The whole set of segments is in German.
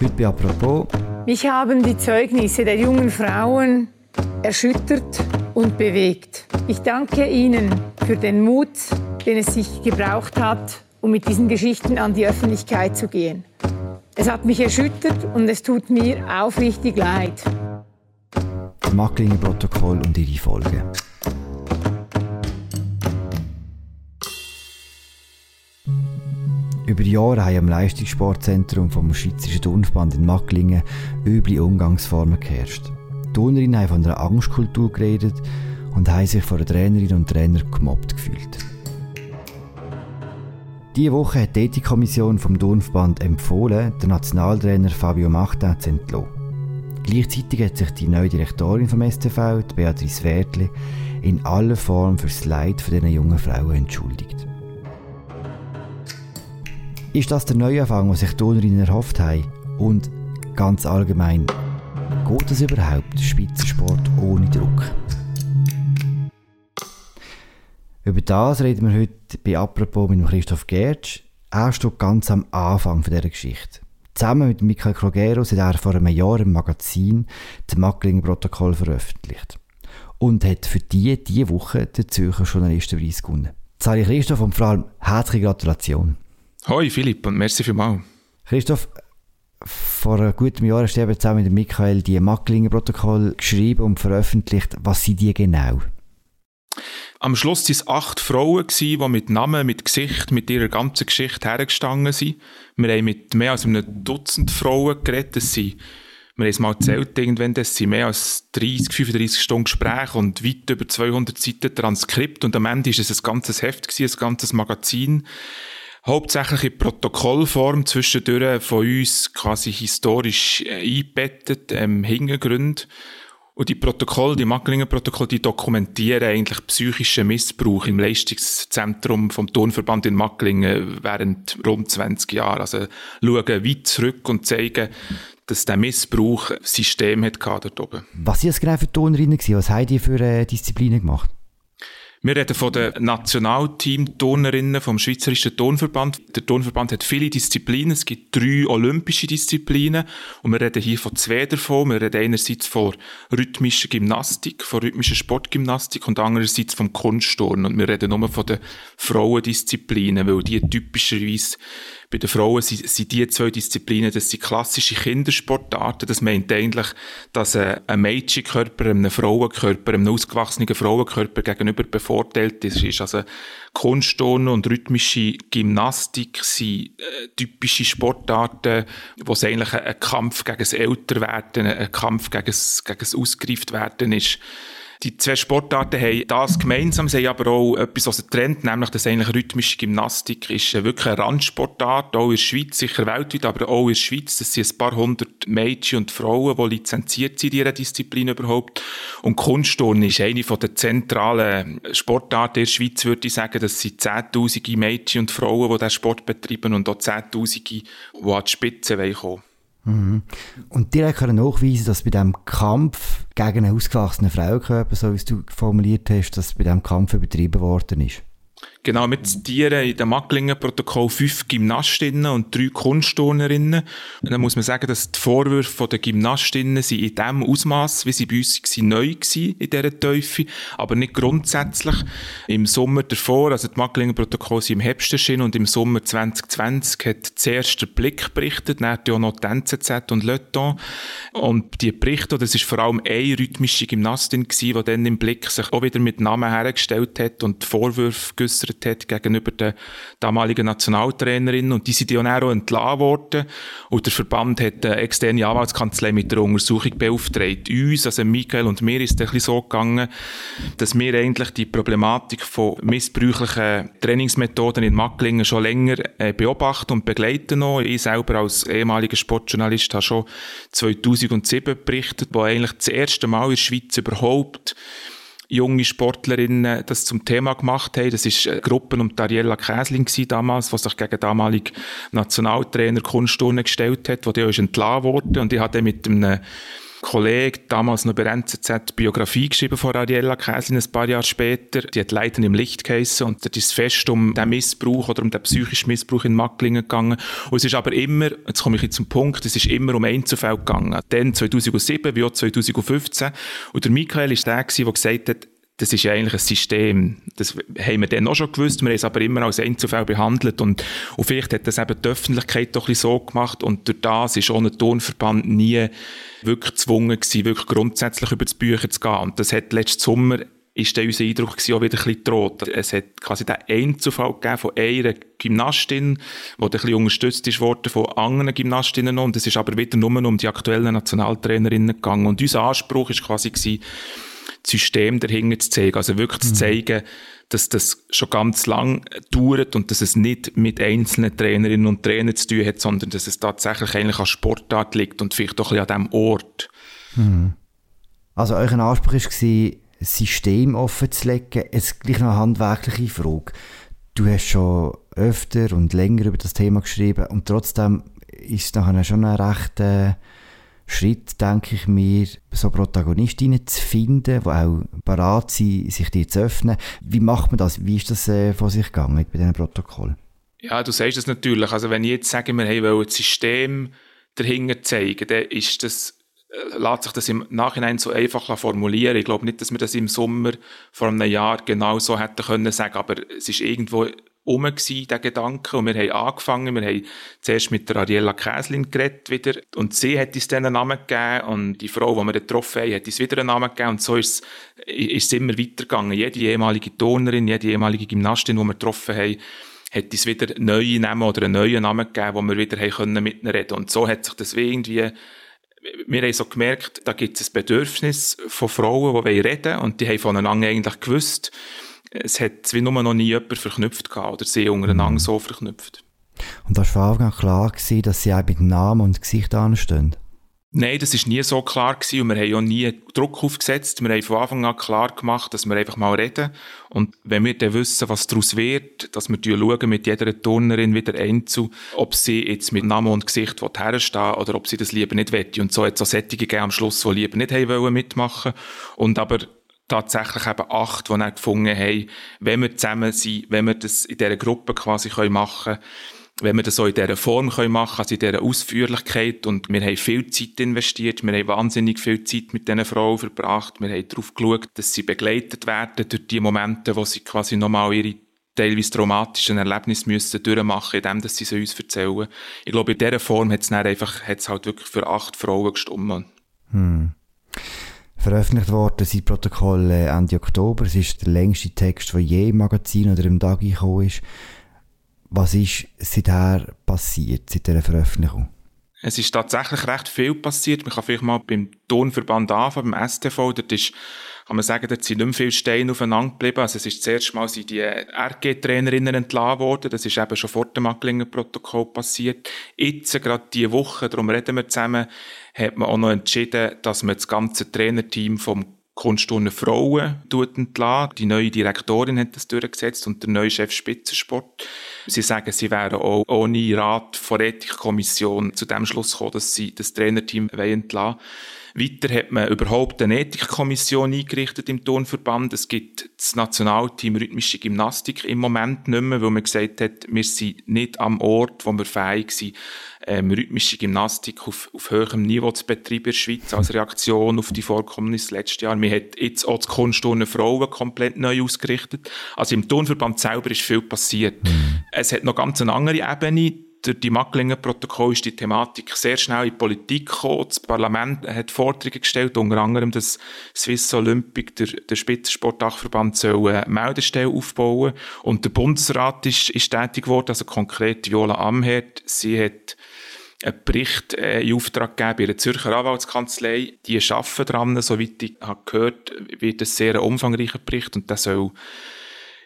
Heute bei «Apropos». Mich haben die Zeugnisse der jungen Frauen erschüttert und bewegt. Ich danke Ihnen für den Mut, den es sich gebraucht hat, um mit diesen Geschichten an die Öffentlichkeit zu gehen. Es hat mich erschüttert und es tut mir aufrichtig leid. Das Macklinger Protokoll und ihre Folgen. Über Jahre haben am Leistungssportzentrum vom Schweizerischen Turnverband in Macklingen üble Umgangsformen geherrscht. Die Turnerinnen haben von einer Angstkultur geredet und haben sich von den Trainerinnen und Trainern gemobbt gefühlt. Diese Woche hat die Ethikkommission vom Turnverband empfohlen, den Nationaltrainer Fabio Machta zu entlassen. Gleichzeitig hat sich die neue Direktorin vom STV, Beatrice Wertli, in aller Form für das Leid von diesen jungen Frauen entschuldigt. Ist das der Neuanfang, den sich die Turnerinnen erhofft haben? Und ganz allgemein, geht es überhaupt, Spitzensport ohne Druck? Über das reden wir heute bei «Apropos» mit Christoph Gertsch. Er steht ganz am Anfang dieser Geschichte. Zusammen mit Michael Krogeros hat er vor einem Jahr im Magazin das Mackling-Protokoll veröffentlicht und hat für die diese Woche den Zürcher Journalistenpreis gewonnen. Sage Christoph und vor allem herzliche Gratulation. Hoi Philipp und merci vielmals. Christoph, vor einem guten Jahr hast du zusammen mit Michael die Macklinger Protokoll geschrieben und veröffentlicht. Was sind die genau? Am Schluss waren es acht Frauen, die mit Namen, mit Gesicht, mit ihrer ganzen Geschichte hergestanden sind. Wir haben mit mehr als einem Dutzend Frauen geredet. Das sind, wir haben es mal gezählt, irgendwann, das sind mehr als 30, 35 Stunden Gespräch und weit über 200 Seiten Transkript. Und am Ende war es ein ganzes Heft, ein ganzes Magazin hauptsächlich in Protokollform zwischendurch von uns quasi historisch äh, eingebettet, ähm, Hintergründe. Und die Protokolle, die Macklinger Protokolle, die dokumentieren eigentlich psychischen Missbrauch im Leistungszentrum vom Turnverband in Macklingen während rund 20 Jahren. Also schauen weit zurück und zeigen, dass der Missbrauch System hat dort oben. Was waren das genau für Turnerinnen? Was haben die für äh, Disziplinen gemacht? Wir reden von den Nationalteam-Turnerinnen vom Schweizerischen Turnverband. Der Turnverband hat viele Disziplinen. Es gibt drei olympische Disziplinen. Und wir reden hier von zwei davon. Wir reden einerseits von rhythmischer Gymnastik, von rhythmischer Sportgymnastik und andererseits vom Kunstturnen. Und wir reden nur von den Frauendisziplinen, weil die typischerweise bei den Frauen sind, sind die zwei Disziplinen, das sind klassische Kindersportarten. Das meint eigentlich, dass ein Mädchenkörper einem Frauenkörper, einem ausgewachsenen Frauenkörper gegenüber bevorteilt ist. Also Kunstturnen und rhythmische Gymnastik sind äh, typische Sportarten, wo es eigentlich ein, ein Kampf gegen das Älterwerden, ein Kampf gegen das, gegen das Ausgereiftwerden ist. Die zwei Sportarten haben das gemeinsam, sie haben aber auch etwas, was sie trennt, nämlich, dass eigentlich rhythmische Gymnastik ist wirklich eine Randsportart, auch in der Schweiz, sicher weltweit, aber auch in der Schweiz. Das sind ein paar hundert Mädchen und Frauen, die lizenziert sind in dieser Disziplin überhaupt. Und Kunstturnen ist eine der zentralen Sportarten in der Schweiz, würde ich sagen. Das sind zehntausende Mädchen und Frauen, die diesen Sport betreiben und auch zehntausende, die an die Spitze kommen wollen. Mhm. Und dir können nachweisen, dass bei diesem Kampf gegen einen ausgewachsenen Frauenkörper, so wie du formuliert hast, dass bei diesem Kampf übertrieben worden ist? Genau, wir zitieren in dem Macklingen-Protokoll fünf Gymnastinnen und drei Kunstturnerinnen. Und dann muss man sagen, dass die Vorwürfe der Gymnastinnen sind in dem Ausmaß, wie sie bei uns waren, neu waren in dieser Teufel, aber nicht grundsätzlich. Im Sommer davor, also die Macklingen-Protokoll sind im Herbst erschienen und im Sommer 2020 hat zuerst der Blick berichtet, dann auch noch die NZZ und Le Temps. Und die Berichte, das ist vor allem eine rhythmische Gymnastin gewesen, die dann im Blick sich auch wieder mit Namen hergestellt hat und die Vorwürfe geäussert hat gegenüber der damaligen Nationaltrainerin und die sind ja auch entlassen worden und der Verband hat eine externe Anwaltskanzlei mit der Untersuchung beauftragt. Uns, also Michael und mir ist es so gegangen, dass wir eigentlich die Problematik von missbräuchlichen Trainingsmethoden in Macklingen schon länger äh, beobachten und begleiten noch. Ich selber als ehemaliger Sportjournalist habe schon 2007 berichtet, wo eigentlich das erste Mal in der Schweiz überhaupt junge Sportlerinnen das zum Thema gemacht haben. Das ist eine Gruppe um Ariella Käsling damals, die sich gegen damaligen Nationaltrainer Kunstturnen gestellt hat, wo der ist entlassen wurde. Und ich hatte mit einem Kollege, damals noch bei NZZ, Biografie geschrieben von Ariella Käslin ein paar Jahre später. Die hat Leiden im Licht geheissen und da ist fest um den Missbrauch oder um den psychischen Missbrauch in Macklingen gegangen. Und es ist aber immer, jetzt komme ich jetzt zum Punkt, es ist immer um Einzelfälle gegangen. Dann 2007 wie auch 2015. Und der Michael ist der, der gesagt hat, das ist ja eigentlich ein System. Das haben wir dann auch schon gewusst, wir haben es aber immer als Einzelfall behandelt und, und vielleicht hat das eben die Öffentlichkeit doch ein bisschen so gemacht und durch das ist ein Turnverband nie wirklich gezwungen gewesen, wirklich grundsätzlich über die Bücher zu gehen. Und das hat letzten Sommer ist dann unser Eindruck gewesen, auch wieder ein bisschen droht. Es hat quasi den Einzelfall gegeben von einer Gymnastin, die ein bisschen unterstützt worden von anderen Gymnastinnen und es ist aber wieder nur um die aktuellen Nationaltrainerinnen gegangen. Und unser Anspruch ist quasi gewesen, System dahinter zu zeigen. Also wirklich mhm. zu zeigen, dass das schon ganz lang dauert und dass es nicht mit einzelnen Trainerinnen und Trainern zu tun hat, sondern dass es tatsächlich eigentlich an Sportart liegt und vielleicht auch ein bisschen an diesem Ort. Mhm. Also euer Anspruch war, System offen zu legen. Jetzt gleich noch eine handwerkliche Frage. Du hast schon öfter und länger über das Thema geschrieben und trotzdem ist es nachher schon ein recht äh, Schritt, denke ich mir, so Protagonistinnen zu finden, die auch bereit sind, sich dir zu öffnen. Wie macht man das? Wie ist das äh, von sich gegangen bei diesem Protokoll? Ja, du sagst es natürlich. Also wenn ich jetzt sage, wir wollen ein System dahinter zeigen, dann ist das, äh, lässt sich das im Nachhinein so einfach formulieren. Ich glaube nicht, dass wir das im Sommer vor einem Jahr genau so hätten können sagen, aber es ist irgendwo rum gewesen, der Gedanke. Und wir haben angefangen, wir haben zuerst mit der Ariella Käslin geredet wieder. Und sie hat uns dann einen Namen gegeben. Und die Frau, die wir getroffen haben, hat uns wieder einen Namen gegeben. Und so ist es, immer weitergegangen. Jede ehemalige Turnerin, jede ehemalige Gymnastin, die wir getroffen haben, hat uns wieder neue Namen oder einen neuen Namen gegeben, wo wir wieder können mit ihnen reden. Und so hat sich das irgendwie wir haben so gemerkt, da gibt es ein Bedürfnis von Frauen, die reden wollen und die haben voneinander eigentlich gewusst, es hat wie nur noch nie jemand verknüpft gehabt oder sie untereinander mhm. so verknüpft. Und das war von Anfang an klar gewesen, dass sie auch mit Namen und Gesicht anstehen? Nein, das war nie so klar gewesen und wir haben auch nie Druck aufgesetzt. Wir haben von Anfang an klar gemacht, dass wir einfach mal reden. Und wenn wir dann wissen, was daraus wird, dass wir schauen mit jeder Turnerin wieder einzu, ob sie jetzt mit Namen und Gesicht herstehen oder ob sie das lieber nicht wette. Und so hat es auch Sättige am Schluss, die lieber nicht haben wollen mitmachen. Und aber tatsächlich eben acht, die dann gefunden haben, wenn wir zusammen sind, wenn wir das in dieser Gruppe quasi machen können, wenn wir das so in dieser Form können machen, also in dieser Ausführlichkeit und wir haben viel Zeit investiert, wir haben wahnsinnig viel Zeit mit diesen Frauen verbracht, wir haben darauf geschaut, dass sie begleitet werden durch die Momente, wo sie quasi nochmal ihre teilweise traumatischen Erlebnisse müssen durchmachen, indem sie sie uns erzählen. Ich glaube, in dieser Form hat es einfach, halt wirklich für acht Frauen gestummen. Hm veröffentlicht worden sind Protokolle Ende Oktober. Es ist der längste Text, der je im Magazin oder im Tag gekommen ist. Was ist seither passiert, seit dieser Veröffentlichung? Es ist tatsächlich recht viel passiert. Man kann vielleicht mal beim Tonverband anfangen, beim STV. Dort ist, kann man sagen, dort sind nicht mehr viele Steine aufeinander geblieben. Also es ist das erste Mal sind die RG-Trainerinnen entlassen worden. Das ist eben schon vor dem Macklinger-Protokoll passiert. Jetzt, gerade diese Woche, darum reden wir zusammen, hat man auch noch entschieden, dass man das ganze Trainerteam vom Kunstturnen Frauen entlassen. Die neue Direktorin hat das durchgesetzt und der neue Chef Spitzensport. Sie sagen, sie wären auch ohne Rat von Ethikkommission zu dem Schluss gekommen, dass sie das Trainerteam entlassen wollen. Weiter hat man überhaupt eine Ethikkommission eingerichtet im Turnverband. Es gibt das Nationalteam Rhythmische Gymnastik im Moment nicht mehr, weil man gesagt hat, wir sind nicht am Ort, wo wir fähig sind, ähm, rhythmische Gymnastik auf, auf höherem Niveau zu betreiben in der Schweiz als Reaktion auf die Vorkommnisse letztes Jahr. Wir hat jetzt auch das Kunstturnen Frauen komplett neu ausgerichtet. Also im Turnverband selber ist viel passiert. Mhm. Es hat noch ganz eine andere Ebene durch die Macklinger-Protokoll ist die Thematik sehr schnell in die Politik gekommen. Das Parlament hat Forderungen gestellt, unter anderem, dass Swiss Olympic, der, der Spitzensportdachverband, soll eine Meldestelle aufbauen. Und der Bundesrat ist, ist tätig geworden, also konkret Viola Amherd. Sie hat einen Bericht äh, in Auftrag gegeben bei der Zürcher Anwaltskanzlei. Die arbeiten daran, soweit ich habe gehört, wird ein sehr umfangreicher Bericht und der soll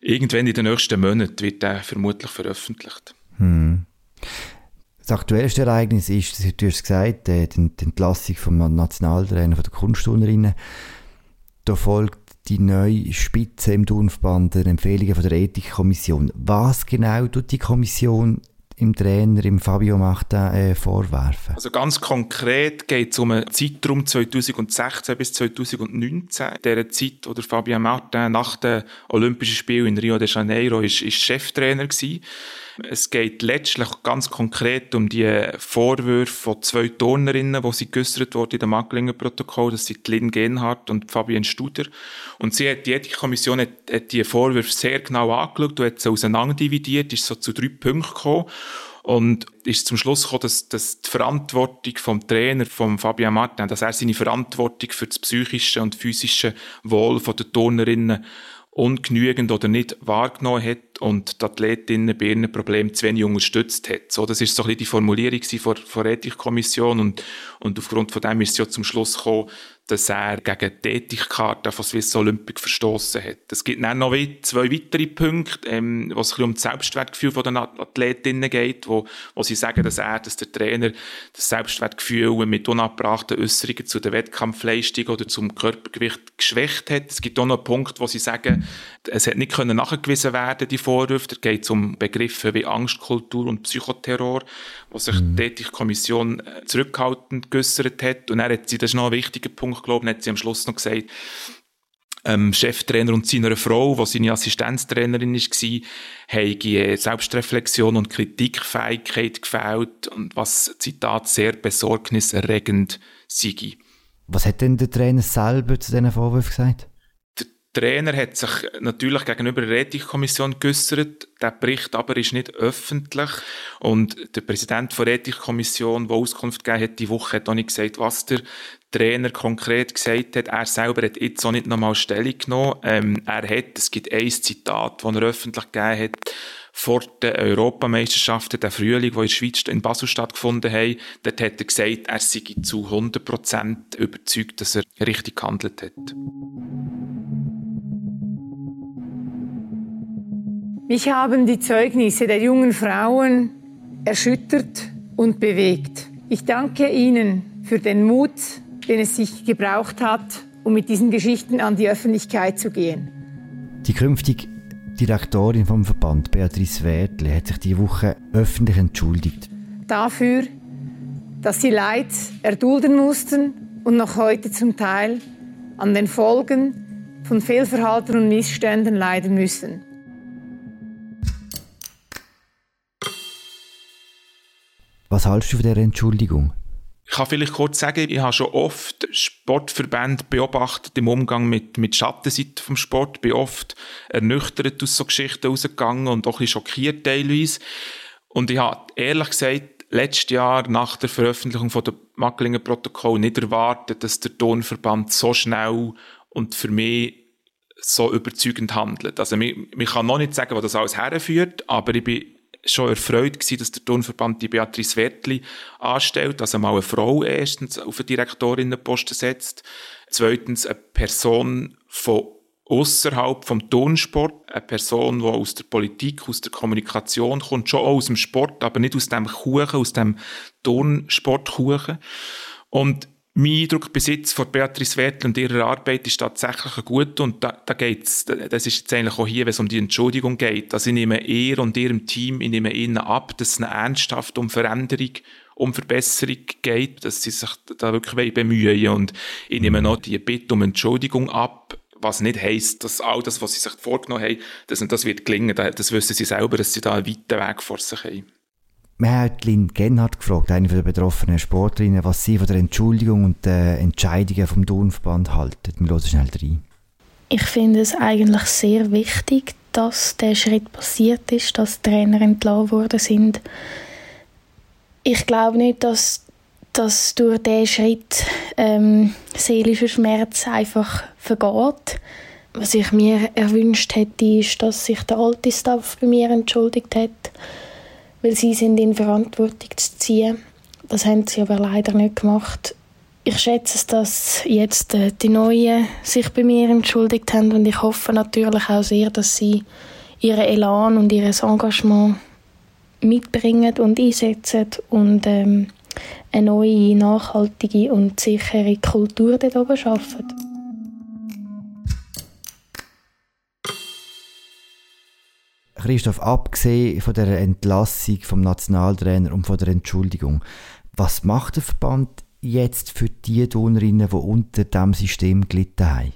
irgendwann in den nächsten Monaten wird der vermutlich veröffentlicht. Hm. Das aktuellste Ereignis ist, du hast gesagt, die, die Entlassung vom Nationaltrainer der Kunstturnerinnen. Da folgt die neue Spitze im Turnverband den Empfehlungen von der Ethikkommission. Was genau tut die Kommission im Trainer, im Fabio Martin, äh, vorwerfen? Also ganz konkret geht es um einen Zeitraum 2016 bis 2019. In dieser Zeit, wo der Fabio Martin nach den Olympischen Spielen in Rio de Janeiro ist, ist Cheftrainer war. Es geht letztlich ganz konkret um die Vorwürfe von zwei Turnerinnen, die sie geäussert wurden in dem Macklinger-Protokoll. Das sind Lynn Genhardt und Fabienne Studer. Und sie hat, die Ethikkommission hat, hat die Vorwürfe sehr genau angeschaut und hat sie auseinanderdividiert, ist so zu drei Punkten gekommen und ist zum Schluss gekommen, dass, dass die Verantwortung vom Trainer, vom Fabian Martin, dass er seine Verantwortung für das psychische und physische Wohl der Turnerinnen ungenügend oder nicht wahrgenommen hat und die Athletinnen bei ihren Problemen zu wenig unterstützt hat. So, das ist so ein bisschen die Formulierung von, der Ethikkommission und, und aufgrund von dem ist es ja zum Schluss gekommen, dass er gegen die Ethikkarte von Swiss Olympic verstoßen hat. Es gibt dann noch zwei weitere Punkte, ähm, wo es um das Selbstwertgefühl der Athletinnen geht, wo, wo sie sagen, dass er, dass der Trainer das Selbstwertgefühl mit unabbrachten Äußerungen zu der Wettkampfleistung oder zum Körpergewicht geschwächt hat. Es gibt auch noch einen Punkt, wo sie sagen, es hat nicht können nachgewiesen werden, die Vorwürfe. Da geht es um Begriffe wie Angstkultur und Psychoterror, wo sich mhm. die Ethikkommission äh, zurückhaltend geäußert hat. Und er hat sie, das ist noch ein wichtiger Punkt, Punkt, glaube ich, hat sie am Schluss noch gesagt, ähm, Cheftrainer und seiner Frau, die seine Assistenztrainerin war, haben Selbstreflexion und Kritikfähigkeit gefällt und was, Zitat, sehr besorgniserregend sei. Was hat denn der Trainer selber zu diesen Vorwürfen gesagt? Trainer hat sich natürlich gegenüber der Ethikkommission geäussert. Der Bericht aber ist nicht öffentlich. Und der Präsident der Ethikkommission, der Auskunft gegeben hat, die Woche hat auch nicht gesagt, was der Trainer konkret gesagt hat. Er selber hat jetzt auch nicht nochmal Stellung genommen. Ähm, er hat, es gibt ein Zitat, das er öffentlich gegeben hat, vor den Europameisterschaften, der Frühling, die in der Schweiz in Basel stattgefunden haben, dort hat er gesagt, er sei zu 100% überzeugt, dass er richtig gehandelt hat. Mich haben die Zeugnisse der jungen Frauen erschüttert und bewegt. Ich danke Ihnen für den Mut, den es sich gebraucht hat, um mit diesen Geschichten an die Öffentlichkeit zu gehen. Die künftige Direktorin vom Verband, Beatrice Wertle, hat sich diese Woche öffentlich entschuldigt. Dafür, dass sie Leid erdulden mussten und noch heute zum Teil an den Folgen von Fehlverhalten und Missständen leiden müssen. Was hältst du von dieser Entschuldigung? Ich kann vielleicht kurz sagen, ich habe schon oft Sportverbände beobachtet im Umgang mit, mit Schattenseiten vom Sport, bin oft ernüchtert aus so Geschichten rausgegangen und auch ein bisschen schockiert teilweise. Und ich habe ehrlich gesagt letztes Jahr nach der Veröffentlichung von der Macklinger Protokoll nicht erwartet, dass der Tonverband so schnell und für mich so überzeugend handelt. Also, man kann noch nicht sagen, wo das alles herführt, aber ich bin schon erfreut gewesen, dass der Turnverband die Beatrice Wertli anstellt, also mal eine Frau erstens auf einen Direktorinnenposten setzt, zweitens eine Person von außerhalb vom Turnsport, eine Person, die aus der Politik, aus der Kommunikation kommt, schon auch aus dem Sport, aber nicht aus dem Kuchen, aus dem Turnsportkuchen. Und mein Eindruck bis jetzt von Beatrice Wertl und ihrer Arbeit ist tatsächlich ein guter und da, da geht's, das ist jetzt eigentlich auch hier, wenn es um die Entschuldigung geht. Also ich nehme ihr und ihrem Team, ich nehme ihnen ab, dass es eine ernsthaft um Veränderung, um Verbesserung geht, dass sie sich da wirklich bemühen und ich nehme noch die Bitte um Entschuldigung ab, was nicht heisst, dass all das, was sie sich vorgenommen haben, dass das wird gelingen. Das wissen sie selber, dass sie da einen weiten Weg vor sich haben. Man hat Lynn Genhardt gefragt, eine der betroffenen Sportlerinnen, was sie von der Entschuldigung und den Entscheidungen vom Turnverband halten. Wir hören schnell rein. Ich finde es eigentlich sehr wichtig, dass der Schritt passiert ist, dass Trainer entlassen worden sind. Ich glaube nicht, dass, dass durch diesen Schritt ähm, seelischer Schmerz einfach vergeht. Was ich mir erwünscht hätte, ist, dass sich der alte Staff bei mir entschuldigt hat weil sie sind in Verantwortung zu ziehen. Das haben sie aber leider nicht gemacht. Ich schätze es, dass jetzt äh, die Neuen sich bei mir entschuldigt haben und ich hoffe natürlich auch sehr, dass sie ihren Elan und ihr Engagement mitbringen und einsetzen und ähm, eine neue, nachhaltige und sichere Kultur dort oben schaffen. Christoph, abgesehen von der Entlassung vom Nationaltrainer und von der Entschuldigung, was macht der Verband jetzt für die Turnerinnen, die unter diesem System gelitten haben?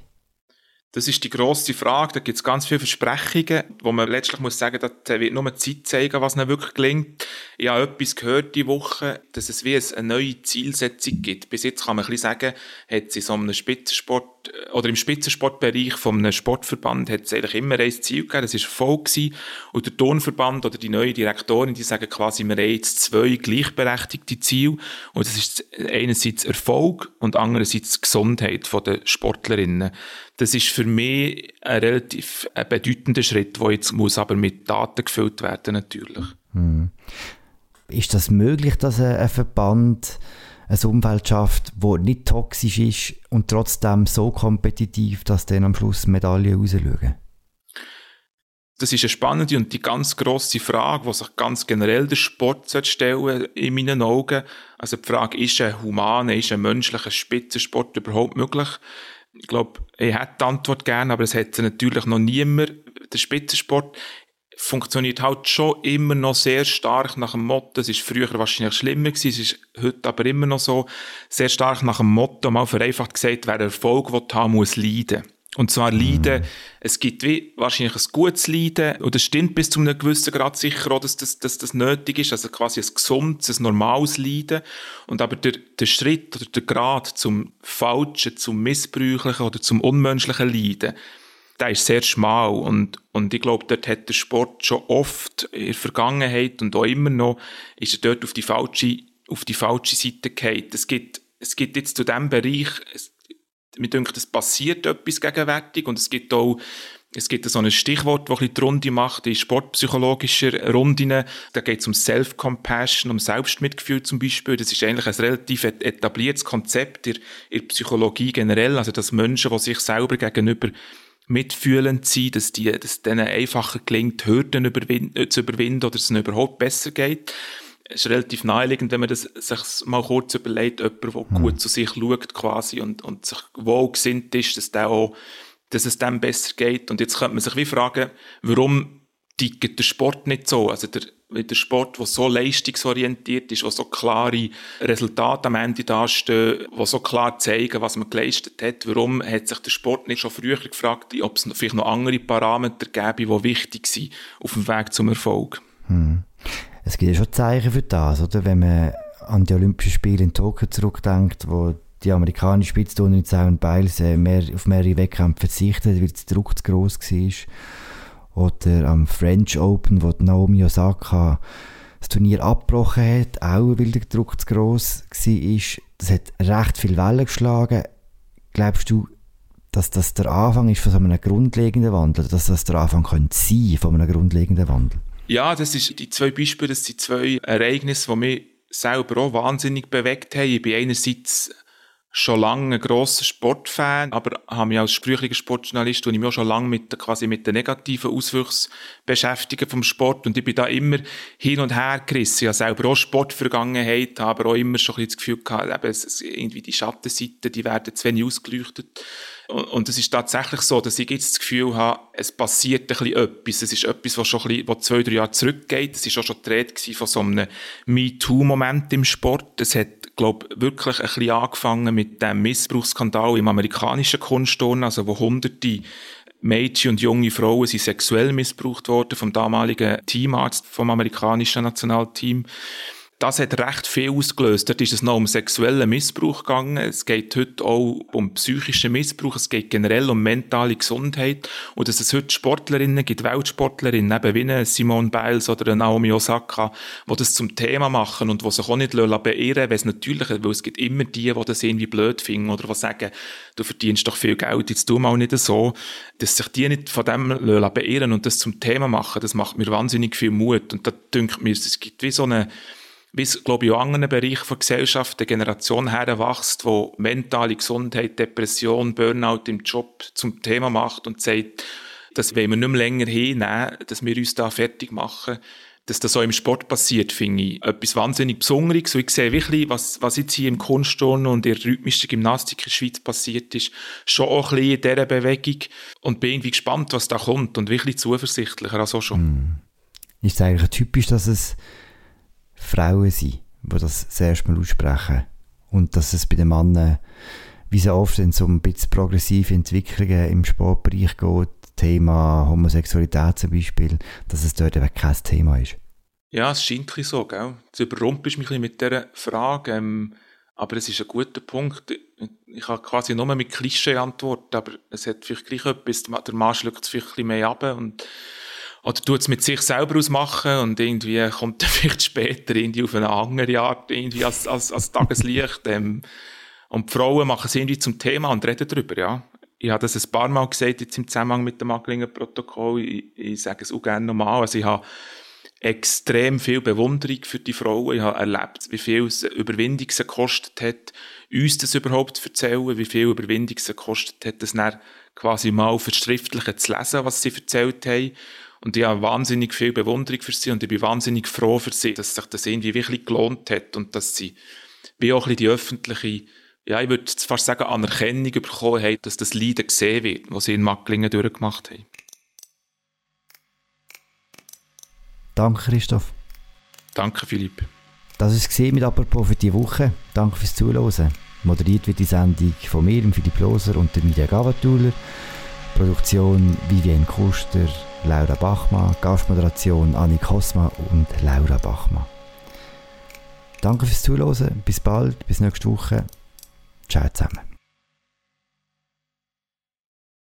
Das ist die grosse Frage. Da gibt es ganz viele Versprechungen, wo man letztlich muss sagen, da wird nur Zeit zeigen, was ihnen wirklich gelingt. Ich habe etwas gehört die Woche, dass es wie eine neue Zielsetzung gibt. Bis jetzt kann man ein bisschen sagen, hat es in so einem Spitzensport oder im Spitzensportbereich von einem Sportverband hat es eigentlich immer ein Ziel gegeben, das war Erfolg gewesen. Und der Turnverband oder die neue Direktorin, die sagen quasi, wir haben jetzt zwei gleichberechtigte Ziele. Und das ist einerseits Erfolg und andererseits Gesundheit der Sportlerinnen. Das ist für mich ein relativ bedeutender Schritt, der jetzt muss aber mit Daten gefüllt werden natürlich. Hm. Ist das möglich, dass ein Verband ein Umfeld schafft, wo nicht toxisch ist und trotzdem so kompetitiv, dass dann am Schluss Medaillen rausschauen? Das ist eine spannende und die ganz grosse Frage, die sich ganz generell der Sport stellen in meinen Augen. Also die Frage, ist ein humaner, ist ein menschlicher Spitzensport überhaupt möglich? Ich glaube, ich hätte die Antwort gerne, aber es hätte natürlich noch niemand. Der Spitzensport funktioniert halt schon immer noch sehr stark nach dem Motto, es ist früher wahrscheinlich schlimmer gewesen, es ist heute aber immer noch so, sehr stark nach dem Motto, mal vereinfacht gesagt, wer Erfolg will haben, muss leiden. Und zwar Leiden, es gibt wie wahrscheinlich ein gutes Leiden, und es stimmt bis zu einem gewissen Grad sicher auch, dass das, dass das nötig ist, also quasi ein gesundes, ein normales Leiden. Und aber der, der Schritt oder der Grad zum falschen, zum missbräuchlichen oder zum unmenschlichen Leiden, der ist sehr schmal und, und ich glaube, dort hat der Sport schon oft in der Vergangenheit und auch immer noch, ist er dort auf die falsche, auf die falsche Seite gefallen. Es gibt, es gibt jetzt zu diesem Bereich, es, mir denkt, es passiert etwas gegenwärtig und es gibt auch es gibt so ein Stichwort, das die Runde macht, in sportpsychologischer Runden. Da geht es um Self-Compassion, um Selbstmitgefühl zum Beispiel. Das ist eigentlich ein relativ etabliertes Konzept in, in der Psychologie generell. Also, dass Menschen, die sich selber gegenüber mitfühlend sein, dass, die, dass denen einfacher gelingt, Hürden überwinden, äh, zu überwinden oder es ihnen überhaupt besser geht. Es ist relativ naheliegend, wenn man das sich mal kurz überlegt, jemand, der mhm. gut zu sich schaut quasi und, und sich wohlgesinnt ist, dass, der auch, dass es dem besser geht. Und jetzt könnte man sich wie fragen, warum tickt der Sport nicht so? Also der, der Sport, der so leistungsorientiert ist, wo so klare Resultate am Ende dastehen, wo so klar zeigen, was man geleistet hat. Warum hat sich der Sport nicht schon früher gefragt, ob es vielleicht noch andere Parameter gäbe, die wichtig sind auf dem Weg zum Erfolg? Hm. Es gibt ja schon Zeichen für das, oder? Wenn man an die Olympischen Spiele in Tokio zurückdenkt, wo die amerikanische Spitzturnerin Simon Biles äh, mehr, auf mehrere Wettkämpfe verzichtet, weil der Druck zu gross war oder am French Open, wo Naomi Osaka das Turnier abgebrochen hat, auch weil der Druck zu gross war. Das hat recht viel Wellen geschlagen. Glaubst du, dass das der Anfang ist von so einem grundlegenden Wandel, dass das der Anfang könnte sein von einem grundlegenden Wandel? Ja, das ist die zwei Beispiele, das sind zwei Ereignisse, die mich selber auch wahnsinnig bewegt haben. Ich bin einerseits schon lange ein grosser Sportfan, aber habe mich als sprüchlicher Sportjournalist und ich mich auch schon lange mit, quasi mit den negativen Auswüchsen beschäftigt vom Sport und ich bin da immer hin und her gerissen. Ich habe selber auch Sportvergangenheit, habe aber auch immer schon ein bisschen das Gefühl gehabt, eben, irgendwie die Schattenseiten, die werden zu wenig ausgeleuchtet. Und es ist tatsächlich so, dass ich jetzt das Gefühl habe, es passiert ein bisschen etwas. Es ist etwas, was schon ein bisschen, was zwei, drei Jahre zurückgeht. Es ist auch schon die Rede von so einem MeToo-Moment im Sport. Es hat, glaube ich, wirklich ein bisschen angefangen mit dem Missbrauchsskandal im amerikanischen Kunstturnen, also wo hunderte Mädchen und junge Frauen sind sexuell missbraucht worden vom damaligen Teamarzt vom amerikanischen Nationalteam das hat recht viel ausgelöst. Dort ist es noch um sexuellen Missbrauch gegangen. Es geht heute auch um psychischen Missbrauch. Es geht generell um mentale Gesundheit. Und dass es heute Sportlerinnen gibt, Weltsportlerinnen, eben wie Simone Biles oder Naomi Osaka, die das zum Thema machen und die sich auch nicht beirren weil es natürlich, weil es gibt immer die, die das irgendwie blöd finden oder die sagen, du verdienst doch viel Geld, jetzt tu mal nicht so. Dass sich die nicht von dem beirren und das zum Thema machen, das macht mir wahnsinnig viel Mut. Und da denkt mir, es gibt wie so eine, wie es, glaube ich, auch in anderen Bereichen der Gesellschaft eine Generation heranwächst, wo mentale Gesundheit, Depression, Burnout im Job zum Thema macht und sagt, das wollen wir nicht mehr länger hinnehmen, dass wir uns da fertig machen. dass das so im Sport passiert, finde ich etwas wahnsinnig Besonderes. Und ich sehe wirklich, was, was jetzt hier im Kunstturnen und in der rhythmischen Gymnastik in der Schweiz passiert ist, schon auch ein bisschen in dieser Bewegung. Und bin irgendwie gespannt, was da kommt und wirklich zuversichtlicher als auch schon. Mm. Ist es eigentlich typisch, dass es Frauen sind, die das erste Mal aussprechen und dass es bei den Männern wie so oft, wenn es um ein bisschen progressive Entwicklungen im Sportbereich geht, Thema Homosexualität zum Beispiel, dass es dort eben kein Thema ist. Ja, es scheint ein so, gell? Du überrumpelst mich ein mit dieser Frage, ähm, aber es ist ein guter Punkt. Ich habe quasi nur mit Klischee antwortet, aber es hat vielleicht gleich etwas, der Mann schluckt es vielleicht ein bisschen mehr ab und oder tut es mit sich selber ausmachen und irgendwie kommt er vielleicht später irgendwie auf eine andere Art irgendwie als, als, als Tageslicht. ähm, und die Frauen machen es irgendwie zum Thema und reden darüber, ja ich habe das ein paar Mal gesagt, jetzt im Zusammenhang mit dem Maglinger Protokoll. Ich, ich sage es auch gerne nochmal. Also ich habe extrem viel Bewunderung für die Frauen. Ich habe erlebt, wie viel es Überwindung es gekostet hat, uns das überhaupt zu erzählen, wie viel Überwindung es gekostet hat, das dann quasi mal verschriftlichen zu lesen, was sie erzählt haben. Und ich habe wahnsinnig viel Bewunderung für sie und ich bin wahnsinnig froh für sie, dass sich das irgendwie wirklich gelohnt hat und dass sie wie auch ein bisschen die öffentliche ja, ich würde fast sagen, Anerkennung bekommen haben, dass das Leiden gesehen wird, was sie in Macklingen durchgemacht haben. Danke, Christoph. Danke, Philipp. Das war es mit «Apropos» für diese Woche. Danke fürs Zuhören. Moderiert wird die Sendung von mir, Philipp Loser und der Media Gavatuller. Produktion Vivienne Kuster, Laura Bachmann, Gastmoderation Annik Kosma und Laura Bachmann. Danke fürs Zuhören. Bis bald, bis nächste Woche. Ciao zusammen.